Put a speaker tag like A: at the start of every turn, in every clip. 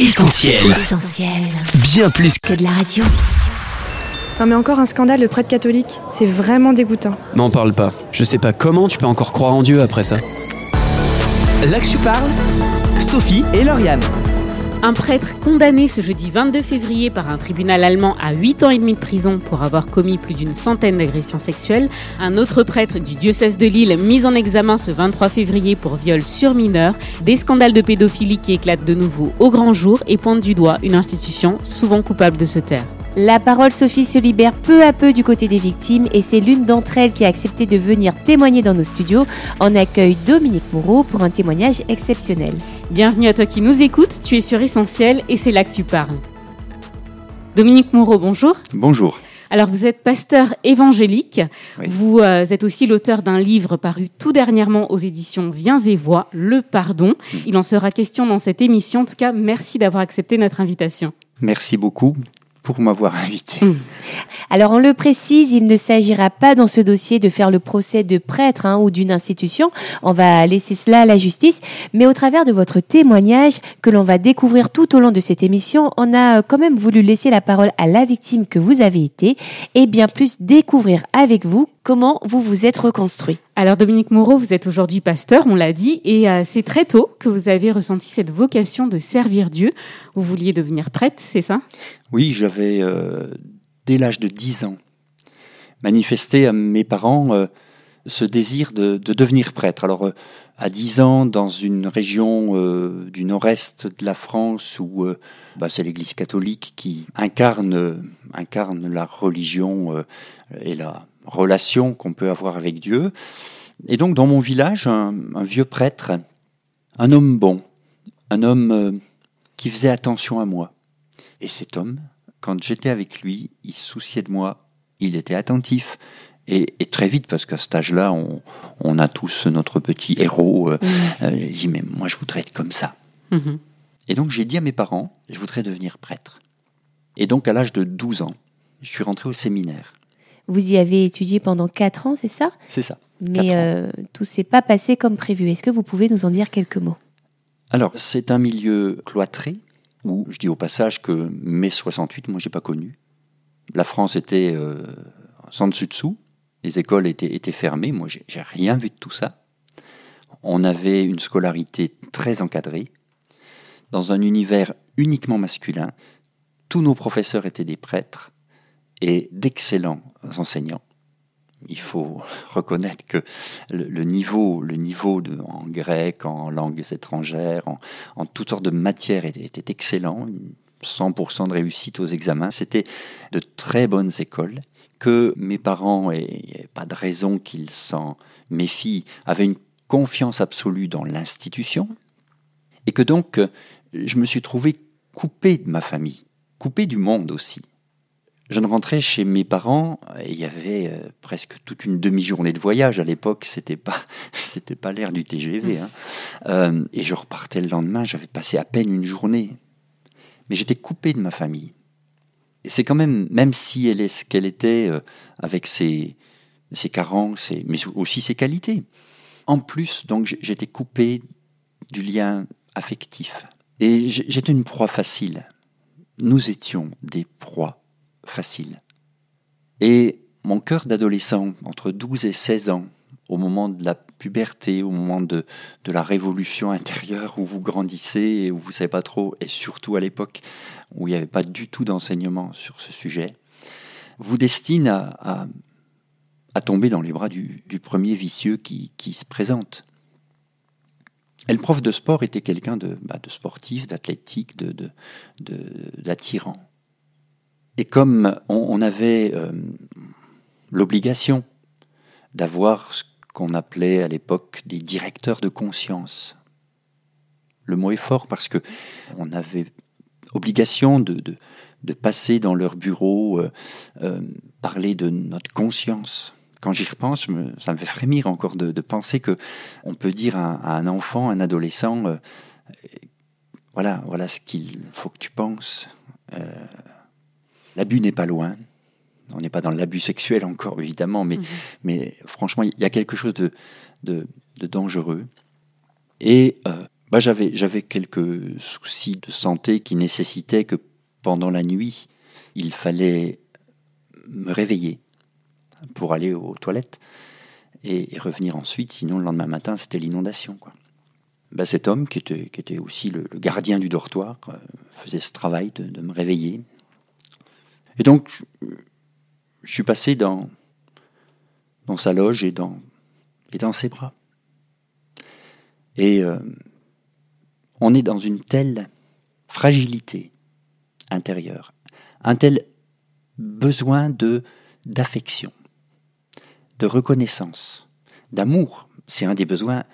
A: Essentiel.
B: Essentiel.
A: Bien plus que...
B: Que de la radio.
C: Non mais encore un scandale de prêtre catholique, c'est vraiment dégoûtant.
D: M'en parle pas. Je sais pas comment tu peux encore croire en Dieu après ça.
A: Là que tu parles, Sophie et Lauriane.
E: Un prêtre condamné ce jeudi 22 février par un tribunal allemand à 8 ans et demi de prison pour avoir commis plus d'une centaine d'agressions sexuelles. Un autre prêtre du diocèse de Lille mis en examen ce 23 février pour viol sur mineur. Des scandales de pédophilie qui éclatent de nouveau au grand jour et pointent du doigt une institution souvent coupable de se taire.
B: La parole Sophie se libère peu à peu du côté des victimes et c'est l'une d'entre elles qui a accepté de venir témoigner dans nos studios. On accueille Dominique Moreau pour un témoignage exceptionnel.
E: Bienvenue à toi qui nous écoutes, tu es sur Essentiel et c'est là que tu parles. Dominique Moreau, bonjour.
F: Bonjour.
E: Alors vous êtes pasteur évangélique,
F: Oui.
E: vous euh, êtes aussi l'auteur d'un livre paru tout dernièrement aux éditions Viens et Voix, Le Pardon. Il en sera question dans cette émission. En tout cas, merci d'avoir accepté notre invitation.
F: Merci beaucoup invité.
B: Alors on le précise, il ne s'agira pas dans ce dossier de faire le procès de prêtre hein, ou d'une institution. On va laisser cela à la justice. Mais au travers de votre témoignage que l'on va découvrir tout au long de cette émission, on a euh, quand même voulu laisser la parole à la victime que vous avez été et bien plus découvrir avec vous comment vous vous êtes reconstruit.
E: Alors Dominique Moreau, vous êtes aujourd'hui pasteur, on l'a dit, et euh, c'est très tôt que vous avez ressenti cette vocation de servir Dieu. Vous vouliez devenir prêtre, c'est ça?
F: Oui, j'avais, euh, dès l'âge de 10 ans, manifesté à mes parents euh, ce désir de, de devenir prêtre. Alors, euh, à 10 ans, dans une région euh, du nord-est de la France où euh, bah, c'est l'Église catholique qui incarne, incarne la religion euh, et la relation qu'on peut avoir avec Dieu. Et donc, dans mon village, un, un vieux prêtre, un homme bon, un homme euh, qui faisait attention à moi. Et cet homme, quand j'étais avec lui, il se souciait de moi, il était attentif. Et, et très vite, parce qu'à cet âge-là, on, on a tous notre petit héros. euh, euh, il dit, mais moi, je voudrais être comme ça.
E: Mhm.
F: Et donc, j'ai dit à mes parents, je voudrais devenir prêtre. Et donc, à l'âge de 12 ans, je suis rentré au séminaire.
B: Vous y avez étudié pendant quatre ans, c'est ça?
F: C'est ça.
B: Mais euh, tout s'est pas passé comme prévu. Est-ce que vous pouvez nous en dire quelques mots?
F: Alors, c'est un milieu cloîtré, où je dis au passage que mai 68, moi, j'ai pas connu. La France était euh, sans dessus-dessous, les écoles étaient, étaient fermées, moi, j'ai rien vu de tout ça. On avait une scolarité très encadrée, dans un univers uniquement masculin. Tous nos professeurs étaient des prêtres et d'excellents enseignants. Il faut reconnaître que le, niveau, le niveau en grec, en langues étrangères, en, en toutes sortes de matières était, était excellent. 100% de réussite aux examens. C'était de très bonnes écoles que mes parents, et il n'y avait pas de raison qu'ils s'en méfient, avaient une confiance absolue dans l'institution. Et que donc, euh, je me suis trouvé coupé de ma famille, coupé du monde aussi. Je ne rentrais chez mes parents et il y avait euh, presque toute une demi-journée de voyage à l'époque. C'était pas, c'était pas l'ère du TGV. Hein. Euh, et je repartais le lendemain. J'avais passé à peine une journée, mais j'étais coupé de ma famille. Et c'est quand même, même si elle est ce qu'elle était, euh, avec ses, ses carences, et, mais aussi ses qualités. En plus, donc, j'étais coupé du lien affectif. Et j'étais une proie facile. Nous étions des proies faciles. Et mon cœur d'adolescent, entre 12 et 16 ans, au moment de la puberté, au moment de, la révolution intérieure où vous grandissez et où vous savez pas trop, et surtout à l'époque où il n'y avait pas du tout d'enseignement sur ce sujet, vous destine à, tomber dans les bras du, premier vicieux qui, se présente. Et le prof de sport était quelqu'un de, bah, de sportif, d'athlétique, de, de, de- d'attirant. Et comme on, avait euh, l'obligation d'avoir ce qu'on appelait à l'époque des directeurs de conscience, le mot est fort parce que on avait obligation de, de, passer dans leur bureau, euh, euh, parler de notre conscience. Quand j'y repense, ça me fait frémir encore de, penser que on peut dire à, un enfant, un adolescent, voilà, voilà ce qu'il faut que tu penses. Euh, l'abus n'est pas loin. On n'est pas dans l'abus sexuel encore, évidemment, mais, mais franchement, il y a quelque chose de, de, de dangereux. Et euh, bah, j'avais, j'avais quelques soucis de santé qui nécessitaient que pendant la nuit, il fallait me réveiller pour aller aux toilettes et, revenir ensuite. Sinon, le lendemain matin, c'était l'inondation. Quoi. Bah, cet homme, qui était, qui était aussi le, gardien du dortoir, euh, faisait ce travail de, de, me réveiller. Et donc, je suis passé dans, sa loge et dans, et dans ses bras. Et euh, on est dans une telle fragilité intérieure, un tel besoin de d'affection, de reconnaissance, d'amour. C'est un des besoins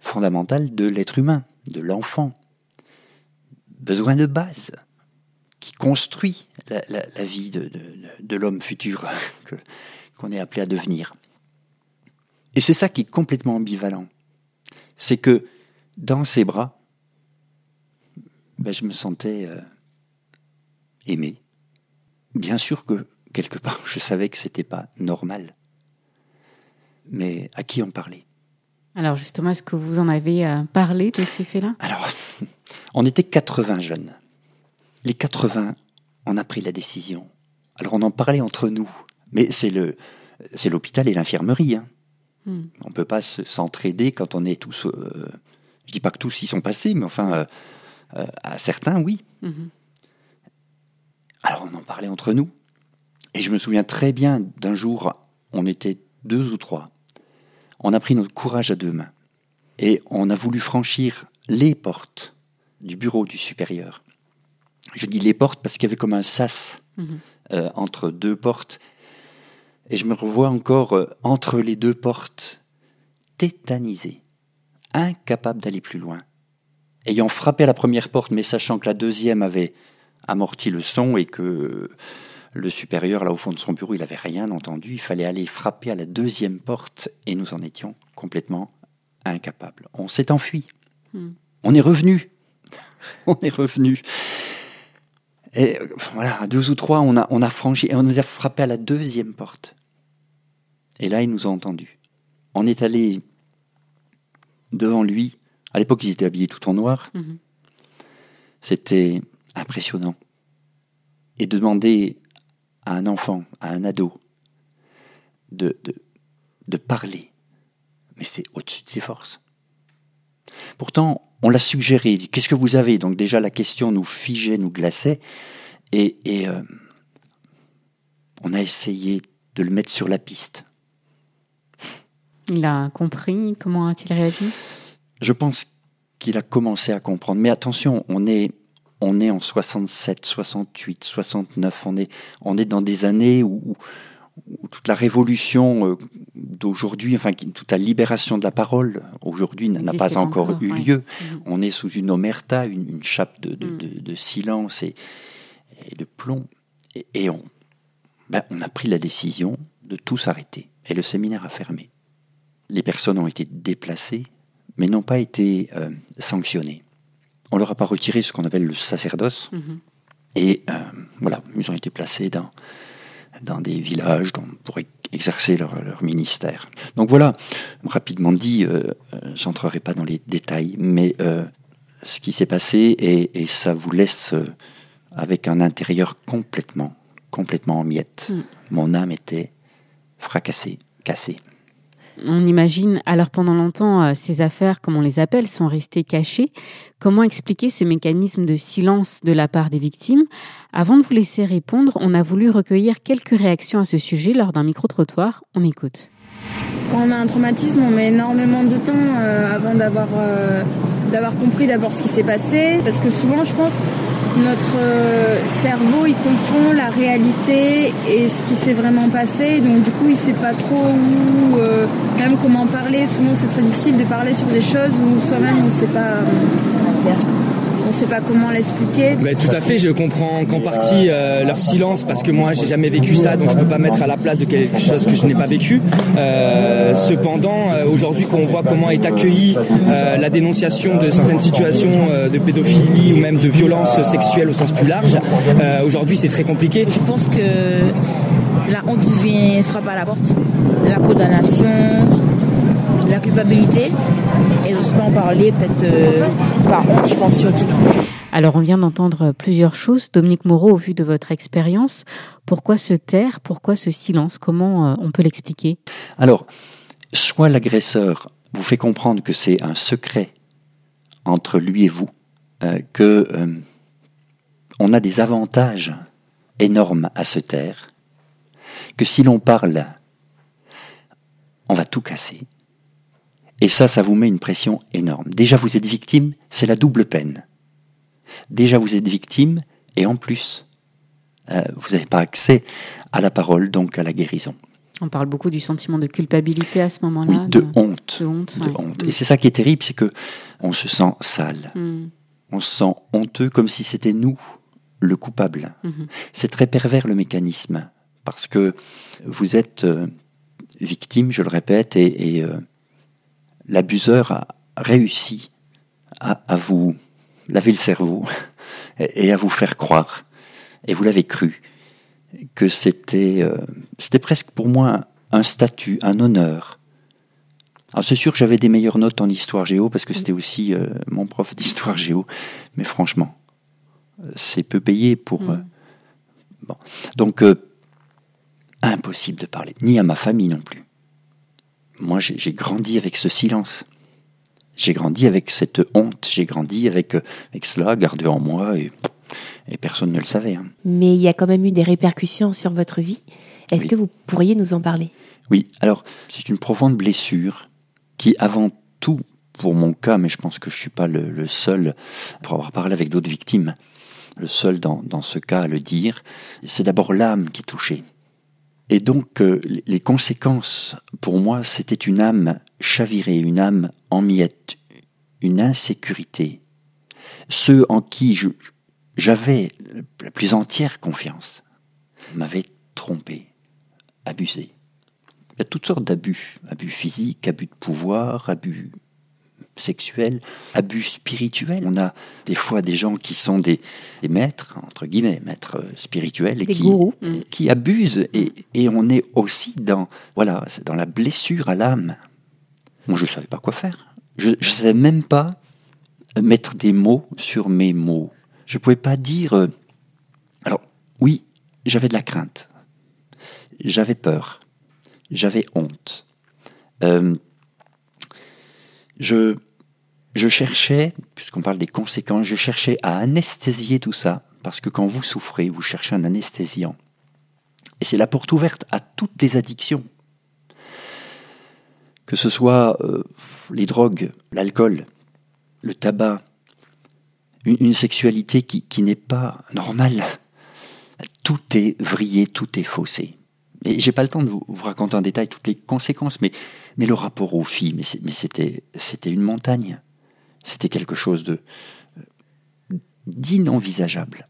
F: fondamentaux de l'être humain, de l'enfant. Besoin de base qui construit la, vie de, de l'homme futur qu'on est appelé à devenir. Et c'est ça qui est complètement ambivalent. C'est que dans ses bras, ben, je me sentais euh, aimé. Bien sûr que quelque part, je savais que c'était pas normal. Mais à qui en parler?
E: Alors justement, est-ce que vous en avez euh, parlé de ces faits-là?
F: Alors, on était 80 jeunes. Les 80, on a pris la décision. Alors on en parlait entre nous, mais c'est le, c'est l'hôpital et l'infirmerie. Hein. Hmm. On ne peut pas s'entraider quand on est tous. Euh, je dis pas que tous y sont passés, mais enfin, euh, euh, à certains, oui. Hmm. Alors on en parlait entre nous. Et je me souviens très bien d'un jour, on était deux ou trois. On a pris notre courage à deux mains. Et on a voulu franchir les portes du bureau du supérieur. Je dis les portes parce qu'il y avait comme un sas hmm. entre deux portes. Et je me revois encore euh, entre les deux portes, tétanisé, incapable d'aller plus loin. Ayant frappé à la première porte, mais sachant que la deuxième avait amorti le son et que euh, le supérieur, là au fond de son bureau, il n'avait rien entendu, il fallait aller frapper à la deuxième porte et nous en étions complètement incapables. On s'est enfui. Hmm. On est revenu. on est revenu. Et voilà, à deux ou trois, on a, on a franchi et on a frappé à la deuxième porte. Et là, il nous a entendus. On est allé devant lui. À l'époque, ils étaient habillés tout en noir. Mhm. C'était impressionnant. Et demander à un enfant, à un ado, de, de, de parler, mais c'est au-dessus de ses forces. Pourtant, on l'a suggéré. Qu'est-ce que vous avez? Donc déjà, la question nous figeait, nous glaçait. Et, euh, on a essayé de le mettre sur la piste.
E: Il a compris. Comment a-t-il réagi?
F: Je pense qu'il a commencé à comprendre. Mais attention, on est, on est en 67, 68, 69. On est, on est dans des années où, toute la révolution euh, d'aujourd'hui, enfin toute la libération de la parole aujourd'hui n'a pas encore, eu lieu. Mm. On est sous une omerta, une, chape de, de, mm. silence et, de plomb. Et, on, ben, on a pris la décision de tout s'arrêter. Et le séminaire a fermé. Les personnes ont été déplacées, mais n'ont pas été euh, sanctionnées. On leur a pas retiré ce qu'on appelle le sacerdoce. Mm-hmm. Et euh, voilà, ils ont été placés dans, dans des villages pour exercer leur, ministère. Donc voilà, rapidement dit, euh, euh, j'entrerai pas dans les détails, mais euh, ce qui s'est passé et, et, ça vous laisse euh, avec un intérieur complètement, complètement en miettes. Mm. Mon âme était fracassée, cassée.
E: On imagine, alors pendant longtemps, euh, ces affaires, comme on les appelle, sont restées cachées. Comment expliquer ce mécanisme de silence de la part des victimes? Avant de vous laisser répondre, on a voulu recueillir quelques réactions à ce sujet lors d'un micro-trottoir. On écoute.
G: Quand on a un traumatisme, on met énormément de temps euh, avant euh, d'avoir compris d'abord ce qui s'est passé. Parce que souvent, je pense, notre euh, cerveau, il confond la réalité et ce qui s'est vraiment passé. Donc du coup, il sait pas trop où, même comment parler. Souvent, c'est très difficile de parler sur des choses où soi-même, on sait pas on ne sait pas comment l'expliquer.
H: tout à fait, je comprends qu'en partie euh, leur silence parce que moi j'ai jamais vécu ça, donc je peux pas mettre à la place de quelque chose que je n'ai pas vécu. Euh, cependant, euh, aujourd'hui, quand on voit comment est accueillie la dénonciation de certaines situations de pédophilie ou même de violence sexuelle au sens plus large, aujourd'hui c'est très compliqué.
I: Je pense que la honte vient frapper à la porte, la condamnation
G: la culpabilité et j'ose pas en parler, peut-être euh, par honte, je pense surtout.
E: Alors on vient d'entendre plusieurs choses. Dominique Moreau, au vu de votre expérience, pourquoi se taire? Pourquoi ce silence? Comment euh, on peut l'expliquer?
F: Alors, soit l'agresseur vous fait comprendre que c'est un secret entre lui et vous, euh, que euh, on a des avantages énormes à se taire, que si l'on parle, on va tout casser. Et ça, ça vous met une pression énorme. Déjà, vous êtes victime, c'est la double peine. Déjà, vous êtes victime, et en plus, euh, vous n'avez pas accès à la parole, donc à la guérison.
E: On parle beaucoup du sentiment de culpabilité à ce moment-là.
F: Oui, de honte.
E: De honte,
F: de
E: ouais.
F: honte.
E: Mm.
F: Et c'est ça qui est terrible, c'est que on se sent sale.
E: Mm.
F: On se sent honteux comme si c'était nous le coupable.
E: Mhm.
F: C'est très pervers le mécanisme parce que vous êtes euh, victime, je le répète, et, et, euh, l'abuseur a réussi à, à vous laver le cerveau et, et à vous faire croire, et vous l'avez cru, que c'était euh, c'était presque pour moi un statut, un honneur. Alors c'est sûr que j'avais des meilleures notes en histoire géo parce que c'était aussi euh, mon prof d'histoire géo, mais franchement, euh, c'est peu payé pour. euh, bon. Donc, euh, impossible de parler, ni à ma famille non plus. Moi, j'ai grandi avec ce silence. J'ai grandi avec cette honte, j'ai grandi avec, avec cela gardé en moi et, et personne ne le savait. hein.
B: Mais il y a quand même eu des répercussions sur votre vie. Est-ce
F: Oui.
B: que vous pourriez nous en parler?
F: Oui, alors c'est une profonde blessure qui, avant tout, pour mon cas, mais je pense que je suis pas le, le seul, pour avoir parlé avec d'autres victimes, le seul dans, dans ce cas à le dire, c'est d'abord l'âme qui est touchée. Et donc, euh, les- conséquences, pour moi, c'était une âme chavirée, une âme en miettes, une insécurité. Ceux en qui j'avais la plus entière confiance m'avaient trompé, abusé. Il y a toutes sortes d'abus. Abus physiques, abus de pouvoir, abus sexuels, abus spirituels. On a des fois des gens qui sont des, des maîtres, entre guillemets, maîtres euh, spirituels, et
B: Des
F: qui, abusent. Et, et on est aussi dans, voilà, c'est dans la blessure à l'âme. Moi, je ne savais pas quoi faire. Je ne savais même pas mettre des mots sur mes mots. Je ne pouvais pas dire... euh, Alors, oui, j'avais de la crainte. J'avais peur. J'avais honte. Euh, je, cherchais, puisqu'on parle des conséquences, je cherchais à anesthésier tout ça, parce que quand vous souffrez, vous cherchez un anesthésiant. Et c'est la porte ouverte à toutes les addictions. Que ce soit euh, les drogues, l'alcool, le tabac, une, une sexualité qui, qui n'est pas normale. Tout est vrillé, tout est faussé. Et j'ai pas le temps de vous, raconter en détail toutes les conséquences, mais, le rapport aux filles, mais c'était, c'était une montagne. C'était quelque chose de euh, d'inenvisageable,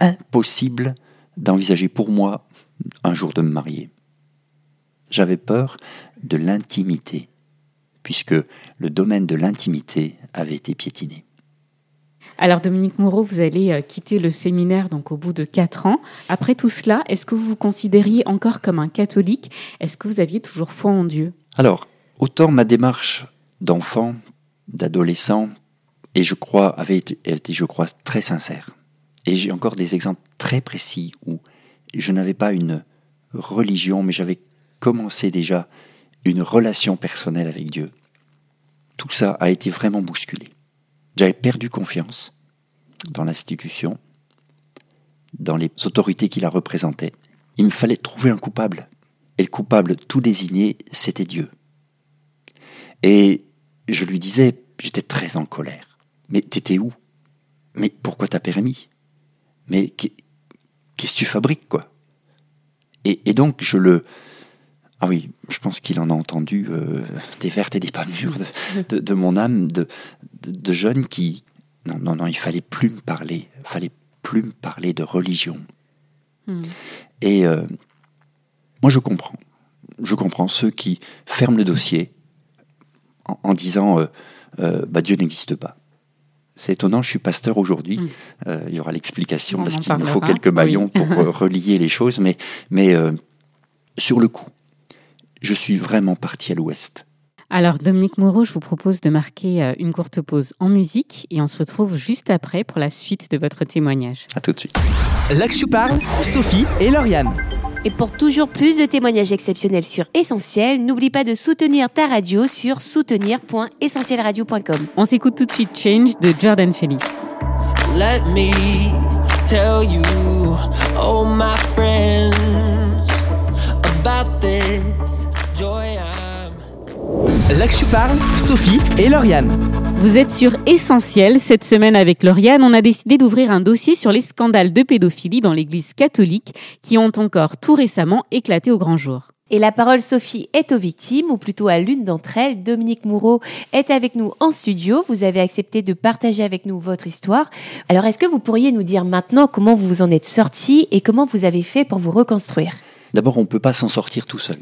F: impossible d'envisager pour moi un jour de me marier. J'avais peur de l'intimité, puisque le domaine de l'intimité avait été piétiné.
E: Alors Dominique Moreau, vous allez euh, quitter le séminaire donc au bout de quatre ans. Après tout cela, est-ce que vous vous considériez encore comme un catholique? Est-ce que vous aviez toujours foi en Dieu?
F: Alors, autant ma démarche d'enfant, d'adolescent, et je crois, avait été, été, je crois, très sincère. Et j'ai encore des exemples très précis où je n'avais pas une religion, mais j'avais commencé déjà une relation personnelle avec Dieu. Tout ça a été vraiment bousculé. J'avais perdu confiance dans l'institution, dans les autorités qui la représentaient. Il me fallait trouver un coupable. Et le coupable tout désigné, c'était Dieu. Et je lui disais, j'étais très en colère. Mais t'étais où? Mais pourquoi t'as permis? Mais qu'est- qu'est-ce que tu fabriques, quoi? Et, et donc je le... Ah oui, je pense qu'il en a entendu euh, des vertes et des pas mûres de, de, de mon âme de, de, de jeune qui... Non, non, non, il fallait plus me parler. Il fallait plus me parler de religion. Et euh, moi, je comprends. Je comprends ceux qui ferment le dossier en, en disant euh, bah, Dieu n'existe pas. C'est étonnant, je suis pasteur aujourd'hui. Euh, il y aura l'explication
E: On
F: parce qu'il nous faut quelques maillons
E: oui.
F: pour relier les choses, mais, mais euh, sur le coup, je suis vraiment parti à l'ouest.
E: Alors Dominique Moreau, je vous propose de marquer euh, une courte pause en musique et on se retrouve juste après pour la suite de votre témoignage.
F: À tout de suite.
A: Là que je parle, Sophie et Lauriane.
B: Et pour toujours plus de témoignages exceptionnels sur Essentiel, n'oublie pas de soutenir ta radio sur soutenir.essentielradio.com.
E: On s'écoute tout de suite Change de Jordan Felice.
I: Let me tell you, oh my friends, about this
A: Là que je parle, Sophie et Lauriane.
E: Vous êtes sur Essentiel. Cette semaine, avec Lauriane, on a décidé d'ouvrir un dossier sur les scandales de pédophilie dans l'Église catholique qui ont encore tout récemment éclaté au grand jour.
B: Et la parole, Sophie, est aux victimes, ou plutôt à l'une d'entre elles. Dominique Moureau est avec nous en studio. Vous avez accepté de partager avec nous votre histoire. Alors, est-ce que vous pourriez nous dire maintenant comment vous vous en êtes sorti et comment vous avez fait pour vous reconstruire?
F: D'abord, on ne peut pas s'en sortir tout seul.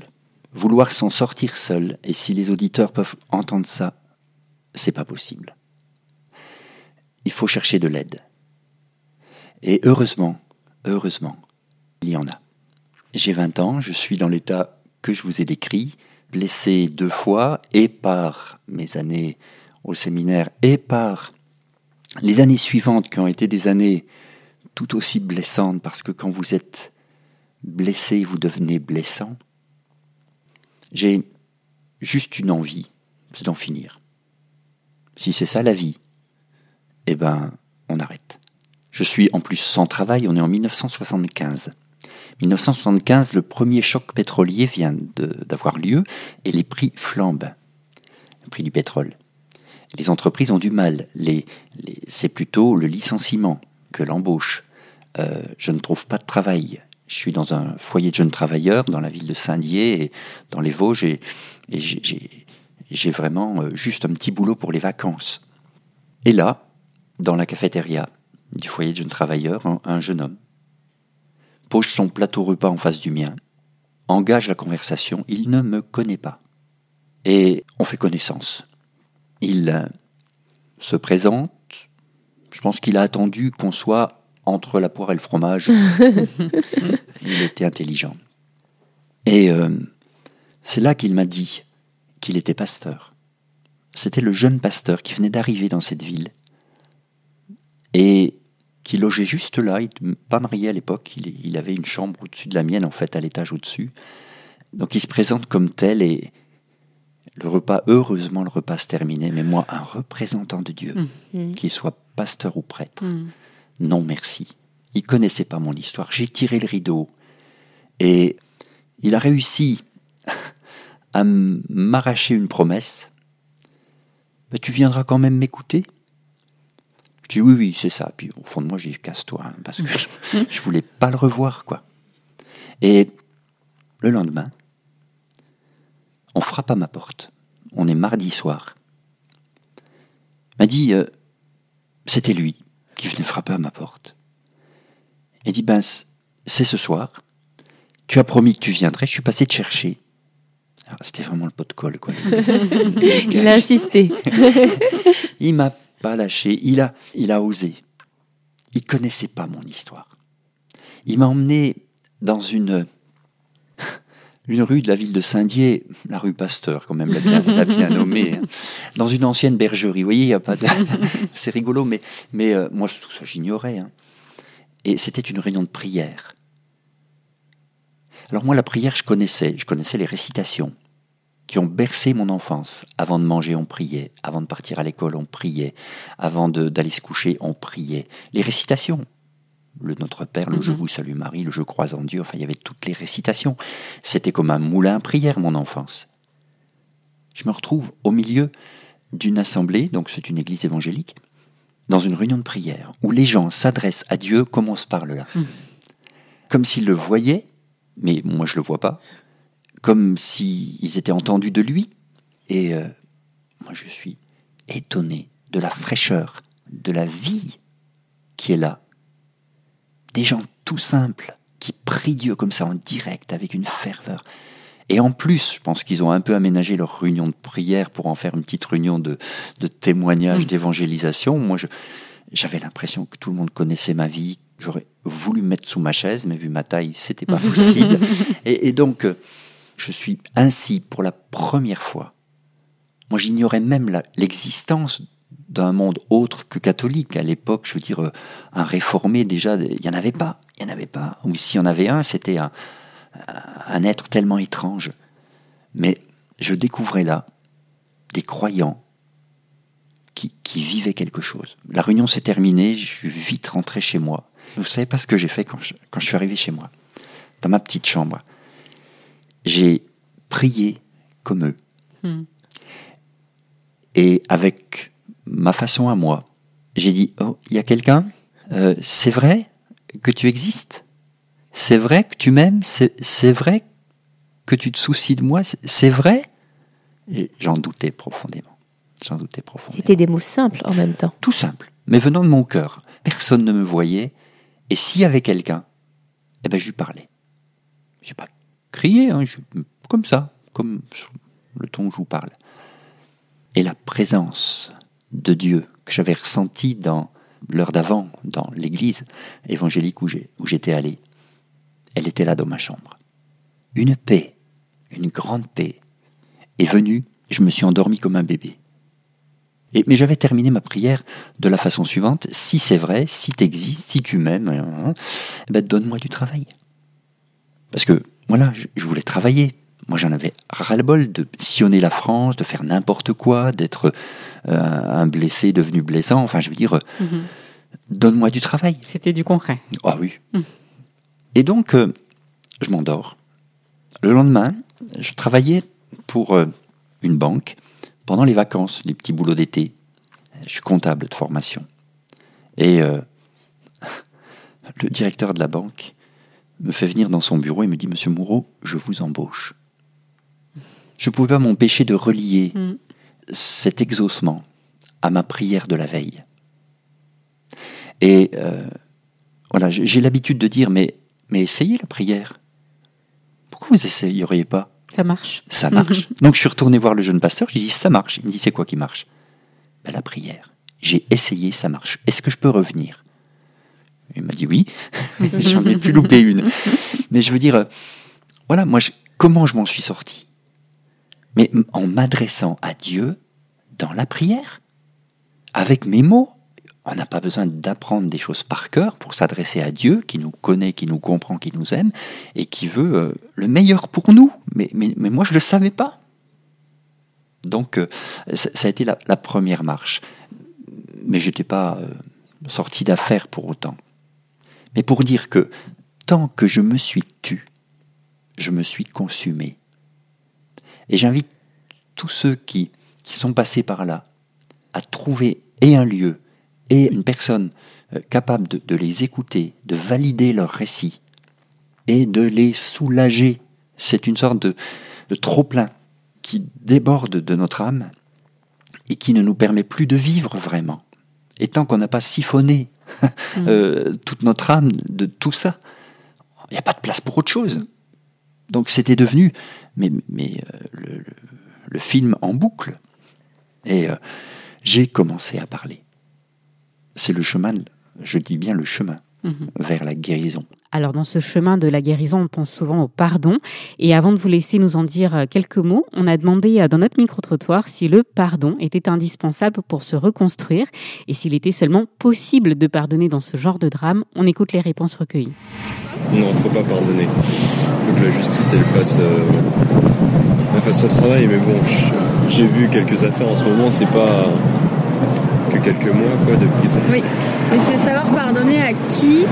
F: Vouloir s'en sortir seul, et si les auditeurs peuvent entendre ça, c'est pas possible. Il faut chercher de l'aide. Et heureusement, heureusement, il y en a. J'ai 20 ans, je suis dans l'état que je vous ai décrit, blessé deux fois, et par mes années au séminaire, et par les années suivantes qui ont été des années tout aussi blessantes, parce que quand vous êtes blessé, vous devenez blessant. J'ai juste une envie, c'est d'en finir. Si c'est ça la vie, eh ben, on arrête. Je suis en plus sans travail, on est en 1975. 1975, le premier choc pétrolier vient d'avoir lieu et les prix flambent, le prix du pétrole. Les entreprises ont du mal. C'est plutôt le licenciement que l'embauche. Euh, je ne trouve pas de travail. Je suis dans un foyer de jeunes travailleurs dans la ville de Saint-Dié et dans les Vosges et, j'ai vraiment euh, juste un petit boulot pour les vacances. Et là, dans la cafétéria du foyer de jeunes travailleurs, un, jeune homme pose son plateau repas en face du mien, engage la conversation, il ne me connaît pas. Et on fait connaissance. Il euh, se présente, je pense qu'il a attendu qu'on soit entre la poire et le fromage. il était intelligent. Et euh, c'est là qu'il m'a dit, qu'il était pasteur. C'était le jeune pasteur qui venait d'arriver dans cette ville et qui logeait juste là, il n'était pas marié à l'époque, il, avait une chambre au-dessus de la mienne, en fait, à l'étage au-dessus. Donc il se présente comme tel et le repas, heureusement, le repas se terminait, mais moi, un représentant de Dieu, mmh. qu'il soit pasteur ou prêtre, mmh. Non merci. Il connaissait pas mon histoire. J'ai tiré le rideau et il a réussi à m'arracher une promesse, ben, tu viendras quand même m'écouter? Je dis oui, oui, c'est ça. Puis au fond de moi, j'ai dit casse-toi, hein, parce que je, je voulais pas le revoir, quoi. Et le lendemain, on frappe à ma porte. On est mardi soir. Il m'a dit, euh, c'était lui qui venait frapper à ma porte. Il dit, ben, c'est ce soir. Tu as promis que tu viendrais, je suis passé te chercher. Ah, c'était vraiment le pot de colle, quoi.
B: il a insisté.
F: il m'a pas lâché. Il a, il a osé. Il connaissait pas mon histoire. Il m'a emmené dans une, une rue de la ville de Saint-Dié, la rue Pasteur, quand même, l'a bien, bien nommée, hein. dans une ancienne bergerie. Vous voyez, y a pas de... c'est rigolo, mais, mais euh, moi, tout ça, j'ignorais. Hein. Et c'était une réunion de prière. Alors moi, la prière, je connaissais, je connaissais les récitations qui ont bercé mon enfance. Avant de manger, on priait. Avant de partir à l'école, on priait. Avant d'aller se coucher, on priait. Les récitations. Le Notre Père, le Je mhm. vous salue Marie, le Je crois en Dieu, enfin il y avait toutes les récitations. C'était comme un moulin à prière, mon enfance. Je me retrouve au milieu d'une assemblée, donc c'est une église évangélique, dans une réunion de prière, où les gens s'adressent à Dieu comme on se parle là. Mhm. Comme s'ils le voyaient, mais moi je le vois pas, comme s'ils étaient entendus de lui. Et euh, moi, je suis étonné de la fraîcheur, de la vie qui est là. Des gens tout simples qui prient Dieu comme ça en direct, avec une ferveur. Et en plus, je pense qu'ils ont un peu aménagé leur réunion de prière pour en faire une petite réunion de, de témoignage, mmh. d'évangélisation. Moi, j'avais l'impression que tout le monde connaissait ma vie. J'aurais voulu me mettre sous ma chaise, mais vu ma taille, c'était pas possible. et, et donc, euh, je suis ainsi pour la première fois Moi, j'ignorais même l'existence d'un monde autre que catholique. À l'époque, je veux dire, un réformé, déjà, il n'y en avait pas. Il n'y en avait pas. Ou s'il y en avait un, c'était un, un être tellement étrange. Mais je découvrais là des croyants qui, qui vivaient quelque chose. La réunion s'est terminée, je suis vite rentré chez moi. Vous savez pas ce que j'ai fait quand je, quand je suis arrivé chez moi, dans ma petite chambre. J'ai prié comme eux.
E: Hmm.
F: Et avec ma façon à moi, j'ai dit, oh, il y a quelqu'un Euh, C'est vrai que tu existes? C'est vrai que tu m'aimes? C'est vrai que tu te soucies de moi? C'est- vrai? J'en doutais profondément. J'en doutais profondément.
B: C'était des mots simples en même temps.
F: Tout simple, mais venant de mon cœur. Personne ne me voyait. Et s'il y avait quelqu'un, eh ben, je lui parlais. J'ai pas crié, hein, je- comme ça, comme le ton où je vous parle. Et la présence de Dieu que j'avais ressentie dans l'heure d'avant, dans l'église évangélique où j'étais allé, elle était là dans ma chambre. Une paix, une grande paix est venue, je me suis endormi comme un bébé. Mais j'avais terminé ma prière de la façon suivante si c'est vrai, si tu existes, si tu m'aimes, hein, eh ben, donne-moi du travail. Parce que, voilà, je voulais travailler. Moi, j'en avais ras-le-bol de sillonner la France, de faire n'importe quoi, d'être euh, un blessé devenu blessant. Enfin, je veux dire, euh,
E: Mhm.
F: donne-moi du travail.
E: C'était du concret.
F: Ah oui. Et donc, euh, je m'endors. Le lendemain, je travaillais pour euh, une banque pendant les vacances, les petits boulots d'été. Je suis comptable de formation. Et le directeur de la banque me fait venir dans son bureau et me dit Monsieur Moureau, je vous embauche. Je ne pouvais pas m'empêcher de relier
E: Mm.
F: cet exaucement à ma prière de la veille. Et euh, voilà, j'ai l'habitude de dire, mais, mais essayez la prière. Pourquoi vous essayeriez pas?
E: Ça marche.
F: Ça marche. Donc je suis retourné voir le jeune pasteur, j'ai dit, ça marche. Il me dit, c'est quoi qui marche? Ben, La prière. J'ai essayé, ça marche. Est-ce que je peux revenir? Il m'a dit oui. J'en ai plus loupé une. Mais je veux dire, euh, voilà, moi, je- comment je m'en suis sorti? Mais en m'adressant à Dieu dans la prière, avec mes mots. On n'a pas besoin d'apprendre des choses par cœur pour s'adresser à Dieu qui nous connaît, qui nous comprend, qui nous aime et qui veut euh, le meilleur pour nous. Mais, moi, je ne le savais pas. Donc, euh, ça, a été la, première marche. Mais je n'étais pas euh, sorti d'affaire pour autant. Mais pour dire que tant que je me suis tu, je me suis consumé. Et j'invite tous ceux qui, qui sont passés par là à trouver et un lieu et une personne euh, capable de, de les écouter, de valider leur récit et de les soulager. C'est une sorte de, de trop-plein qui déborde de notre âme et qui ne nous permet plus de vivre vraiment. Et tant qu'on n'a pas siphonné euh, toute notre âme de tout ça, il n'y a pas de place pour autre chose. Donc c'était devenu mais, mais, euh, le, film en boucle. Et euh, j'ai commencé à parler. C'est le chemin, je dis bien le chemin,
E: Mhm.
F: vers la guérison.
E: Alors dans ce chemin de la guérison, on pense souvent au pardon. Et avant de vous laisser nous en dire euh, quelques mots, on a demandé euh, dans notre micro-trottoir si le pardon était indispensable pour se reconstruire et s'il était seulement possible de pardonner dans ce genre de drame. On écoute les réponses recueillies.
J: Non, faut pas pardonner. Faut que la justice elle fasse, euh, elle fasse son travail. Mais bon, j'ai vu quelques affaires en ce moment, c'est pas quelques mois quoi de prison.
G: Oui, mais c'est savoir pardonner à qui.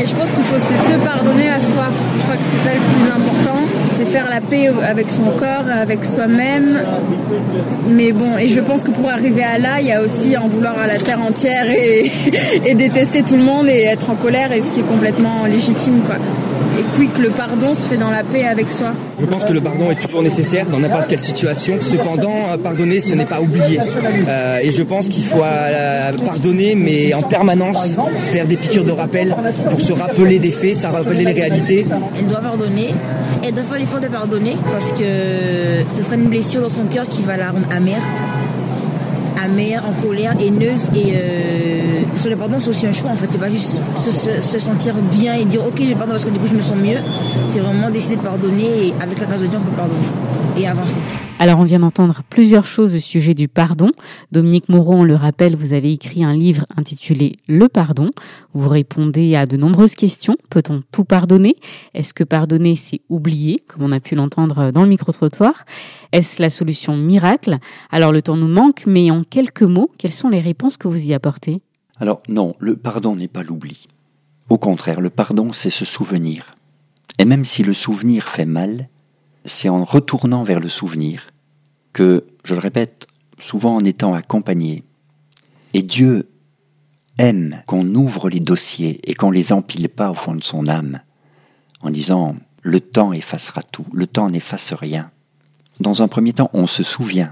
G: Et je pense qu'il faut se pardonner à soi. Je crois que c'est ça le plus important. C'est faire la paix avec son corps, avec soi-même. Mais bon, et je pense que pour arriver à là, il y a aussi en vouloir à la terre entière et, et détester tout le monde et être en colère, et ce qui est complètement légitime, quoi. Et puis que le pardon se fait dans la paix avec soi.
H: Je pense que le pardon est toujours nécessaire dans n'importe quelle situation. Cependant, euh, pardonner, ce n'est pas oublier. Euh, et je pense qu'il faut euh, pardonner, mais en permanence faire des piqûres de rappel pour se rappeler des faits, ça rappeler les réalités.
K: Elle doit pardonner. Elle doit faire l'effort de pardonner parce que ce sera une blessure dans son cœur qui va la rendre amère. Amère, en colère, haineuse. Et euh, sur le pardon, c'est aussi un choix en fait. C'est pas juste se, se- se sentir bien et dire ok, je pardonne parce que du coup je me sens mieux. C'est vraiment décider de pardonner et avec la grâce de Dieu, on peut pardonner et avancer.
E: Alors, on vient d'entendre plusieurs choses au sujet du pardon. Dominique Moreau, on le rappelle, vous avez écrit un livre intitulé Le pardon. Vous répondez à de nombreuses questions. Peut-on tout pardonner? Est-ce que pardonner, c'est oublier, comme on a pu l'entendre dans le micro-trottoir? Est-ce la solution miracle? Alors, le temps nous manque, mais en quelques mots, quelles sont les réponses que vous y apportez?
F: Alors, non, le pardon n'est pas l'oubli. Au contraire, le pardon, c'est se souvenir. Et même si le souvenir fait mal, c'est en retournant vers le souvenir que, je le répète, souvent en étant accompagné, et Dieu aime qu'on ouvre les dossiers et qu'on les empile pas au fond de son âme, en disant le temps effacera tout, le temps n'efface rien. Dans un premier temps, on se souvient,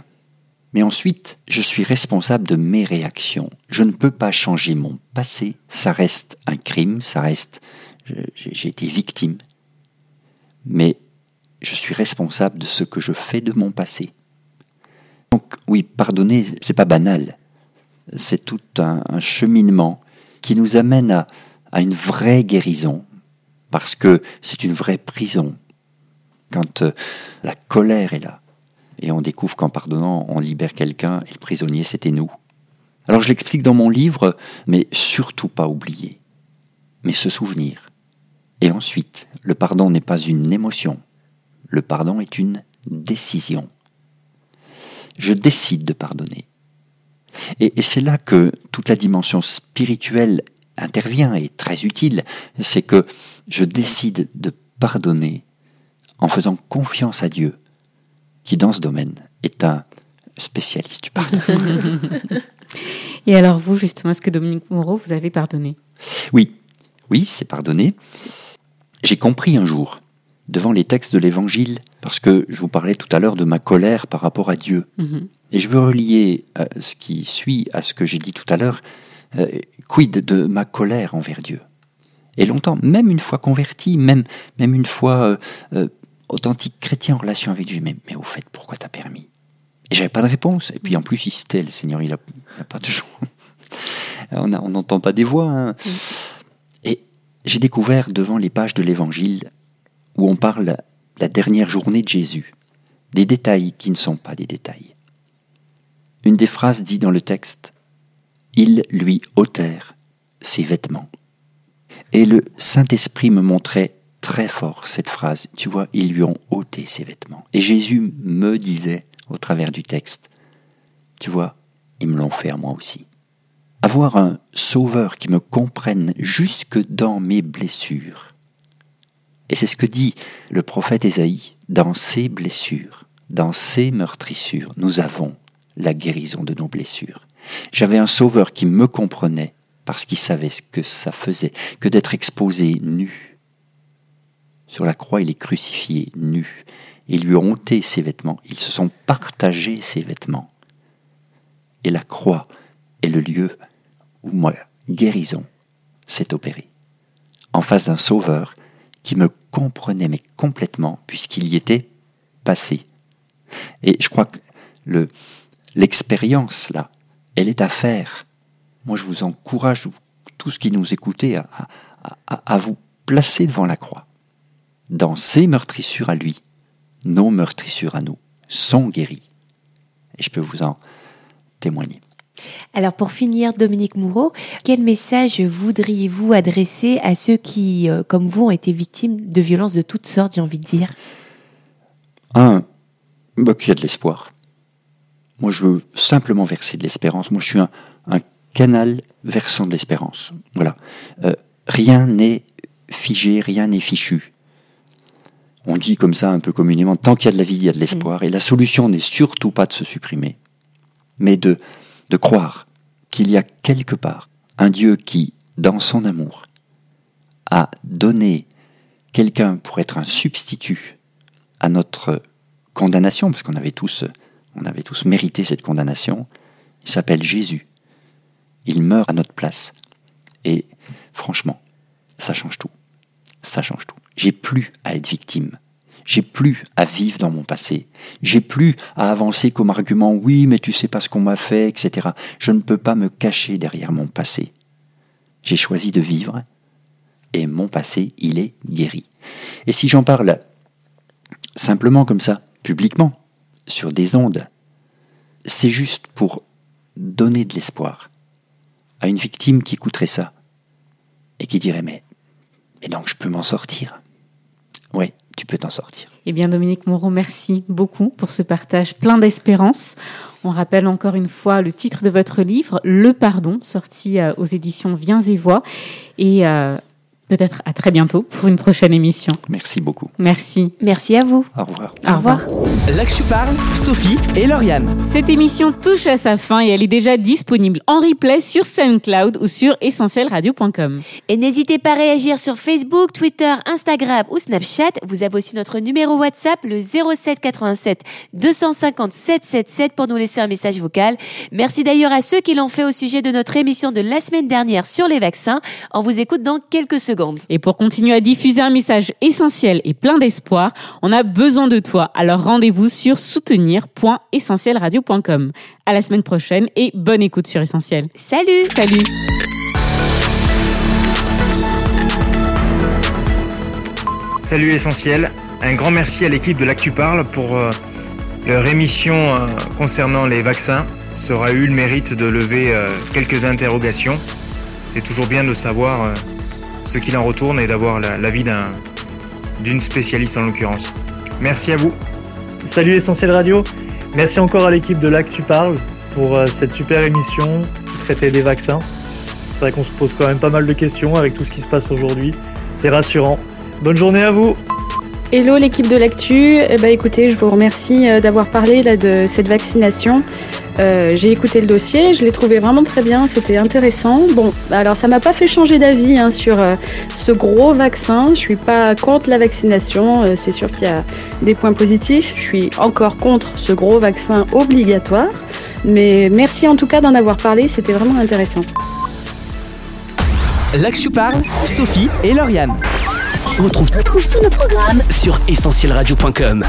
F: mais ensuite, je suis responsable de mes réactions. Je ne peux pas changer mon passé, ça reste un crime, ça reste j'ai été victime, mais je suis responsable de ce que je fais de mon passé. Donc oui, pardonner, c'est pas banal. C'est tout un, cheminement qui nous amène à, une vraie guérison, parce que c'est une vraie prison. Quand euh, la colère est là, et on découvre qu'en pardonnant, on libère quelqu'un, et le prisonnier, c'était nous. Alors je l'explique dans mon livre, mais surtout pas oublier, mais se souvenir. Et ensuite, le pardon n'est pas une émotion, le pardon est une décision. Je décide de pardonner. Et, c'est là que toute la dimension spirituelle intervient et est très utile, c'est que je décide de pardonner en faisant confiance à Dieu, qui dans ce domaine est un spécialiste du pardon.
E: et alors vous, justement, est-ce que Dominique Moreau, vous avez pardonné?
F: Oui, oui, c'est pardonné. J'ai compris un jour devant les textes de l'Évangile, parce que je vous parlais tout à l'heure de ma colère par rapport à Dieu. Mhm. Et je veux relier euh, ce qui suit à ce que j'ai dit tout à l'heure, euh, quid de ma colère envers Dieu. Et longtemps, même une fois converti, même, même une fois euh, authentique chrétien en relation avec Dieu, mais, mais au fait, pourquoi t'as permis? Et j'avais pas de réponse. Et puis en plus, il c'était le Seigneur, il a, pas toujours... on n'entend pas des voix. Hein. Et j'ai découvert devant les pages de l'Évangile où on parle la dernière journée de Jésus, des détails qui ne sont pas des détails. Une des phrases dit dans le texte Ils lui ôtèrent ses vêtements. Et le Saint-Esprit me montrait très fort cette phrase. Tu vois, ils lui ont ôté ses vêtements. Et Jésus me disait au travers du texte Tu vois, ils me l'ont fait moi aussi. Avoir un sauveur qui me comprenne jusque dans mes blessures, et c'est ce que dit le prophète Ésaïe. Dans ses blessures, dans ses meurtrissures, nous avons la guérison de nos blessures. J'avais un sauveur qui me comprenait parce qu'il savait ce que ça faisait que d'être exposé nu. Sur la croix, il est crucifié nu. Ils lui ont ôté ses vêtements. Ils se sont partagés ses vêtements. Et la croix est le lieu où moi, guérison s'est opérée. En face d'un sauveur qui me comprenait mais complètement puisqu'il y était passé. Et je crois que le, l'expérience là, elle est à faire. Moi, je vous encourage, tous qui nous écoutez, à, à, vous placer devant la croix. Dans ses meurtrissures à lui, nos meurtrissures à nous sont guéries. Et je peux vous en témoigner.
B: Alors pour finir, Dominique Moureau, quel message voudriez-vous adresser à ceux qui, euh, comme vous, ont été victimes de violences de toutes sortes, j'ai envie de dire?
F: Un, bah, qu'il y a de l'espoir. Moi, je veux simplement verser de l'espérance. Moi, je suis un, canal versant de l'espérance. Voilà. Euh, rien n'est figé, rien n'est fichu. On dit comme ça un peu communément, tant qu'il y a de la vie, il y a de l'espoir. Et la solution n'est surtout pas de se supprimer, mais de de croire qu'il y a quelque part un Dieu qui, dans son amour, a donné quelqu'un pour être un substitut à notre condamnation, parce qu'on avait tous, on avait tous mérité cette condamnation. Il s'appelle Jésus. Il meurt à notre place. Et franchement, ça change tout. Ça change tout. J'ai plus à être victime. J'ai plus à vivre dans mon passé. J'ai plus à avancer comme argument oui, mais tu sais pas ce qu'on m'a fait, etc. Je ne peux pas me cacher derrière mon passé. J'ai choisi de vivre et mon passé, il est guéri. Et si j'en parle simplement comme ça, publiquement, sur des ondes, c'est juste pour donner de l'espoir à une victime qui écouterait ça et qui dirait mais, mais donc je peux m'en sortir. Oui, tu peux t'en sortir.
E: Eh bien, Dominique Moreau, merci beaucoup pour ce partage plein d'espérance. On rappelle encore une fois le titre de votre livre, Le Pardon, sorti euh, aux éditions Viens et Voix. Et euh, peut-être à très bientôt pour une prochaine émission.
F: Merci beaucoup.
E: Merci.
B: Merci à vous.
F: Au revoir.
E: Au revoir.
A: Là que je parle, Sophie et Lauriane.
E: Cette émission touche à sa fin et elle est déjà disponible en replay sur SoundCloud ou sur essentielradio.com.
B: Et n'hésitez pas à réagir sur Facebook, Twitter, Instagram ou Snapchat. Vous avez aussi notre numéro WhatsApp, le 07 87 250 777 pour nous laisser un message vocal. Merci d'ailleurs à ceux qui l'ont fait au sujet de notre émission de la semaine dernière sur les vaccins. On vous écoute dans quelques secondes.
E: Et pour continuer à diffuser un message essentiel et plein d'espoir, on a besoin de toi. Alors rendez-vous sur soutenir.essentielradio.com. À la semaine prochaine et bonne écoute sur Essentiel.
B: Salut
E: Salut
L: Salut Essentiel, un grand merci à l'équipe de l'Actu Parle pour euh, leur émission euh, concernant les vaccins. Ça aura eu le mérite de lever euh, quelques interrogations. C'est toujours bien de savoir euh, ce qu'il en retourne et d'avoir la- l'avis d'un- d'une spécialiste en l'occurrence. Merci à vous.
M: Salut Essentiel Radio, merci encore à l'équipe de Lac Tu Parles pour euh, cette super émission qui traitait des vaccins. C'est vrai qu'on se pose quand même pas mal de questions avec tout ce qui se passe aujourd'hui. C'est rassurant. Bonne journée à vous
N: Hello l'équipe de l'actu, eh ben, écoutez, je vous remercie euh, d'avoir parlé là, de cette vaccination. Euh, j'ai écouté le dossier, je l'ai trouvé vraiment très bien, c'était intéressant. Bon, alors ça m'a pas fait changer d'avis hein, sur euh, ce gros vaccin. Je suis pas contre la vaccination, euh, c'est sûr qu'il y a des points positifs. Je suis encore contre ce gros vaccin obligatoire, mais merci en tout cas d'en avoir parlé, c'était vraiment intéressant.
A: Je parle, Sophie et Lauriane.
O: On retrouve, tous nos programmes
A: Sur essentielradio.com.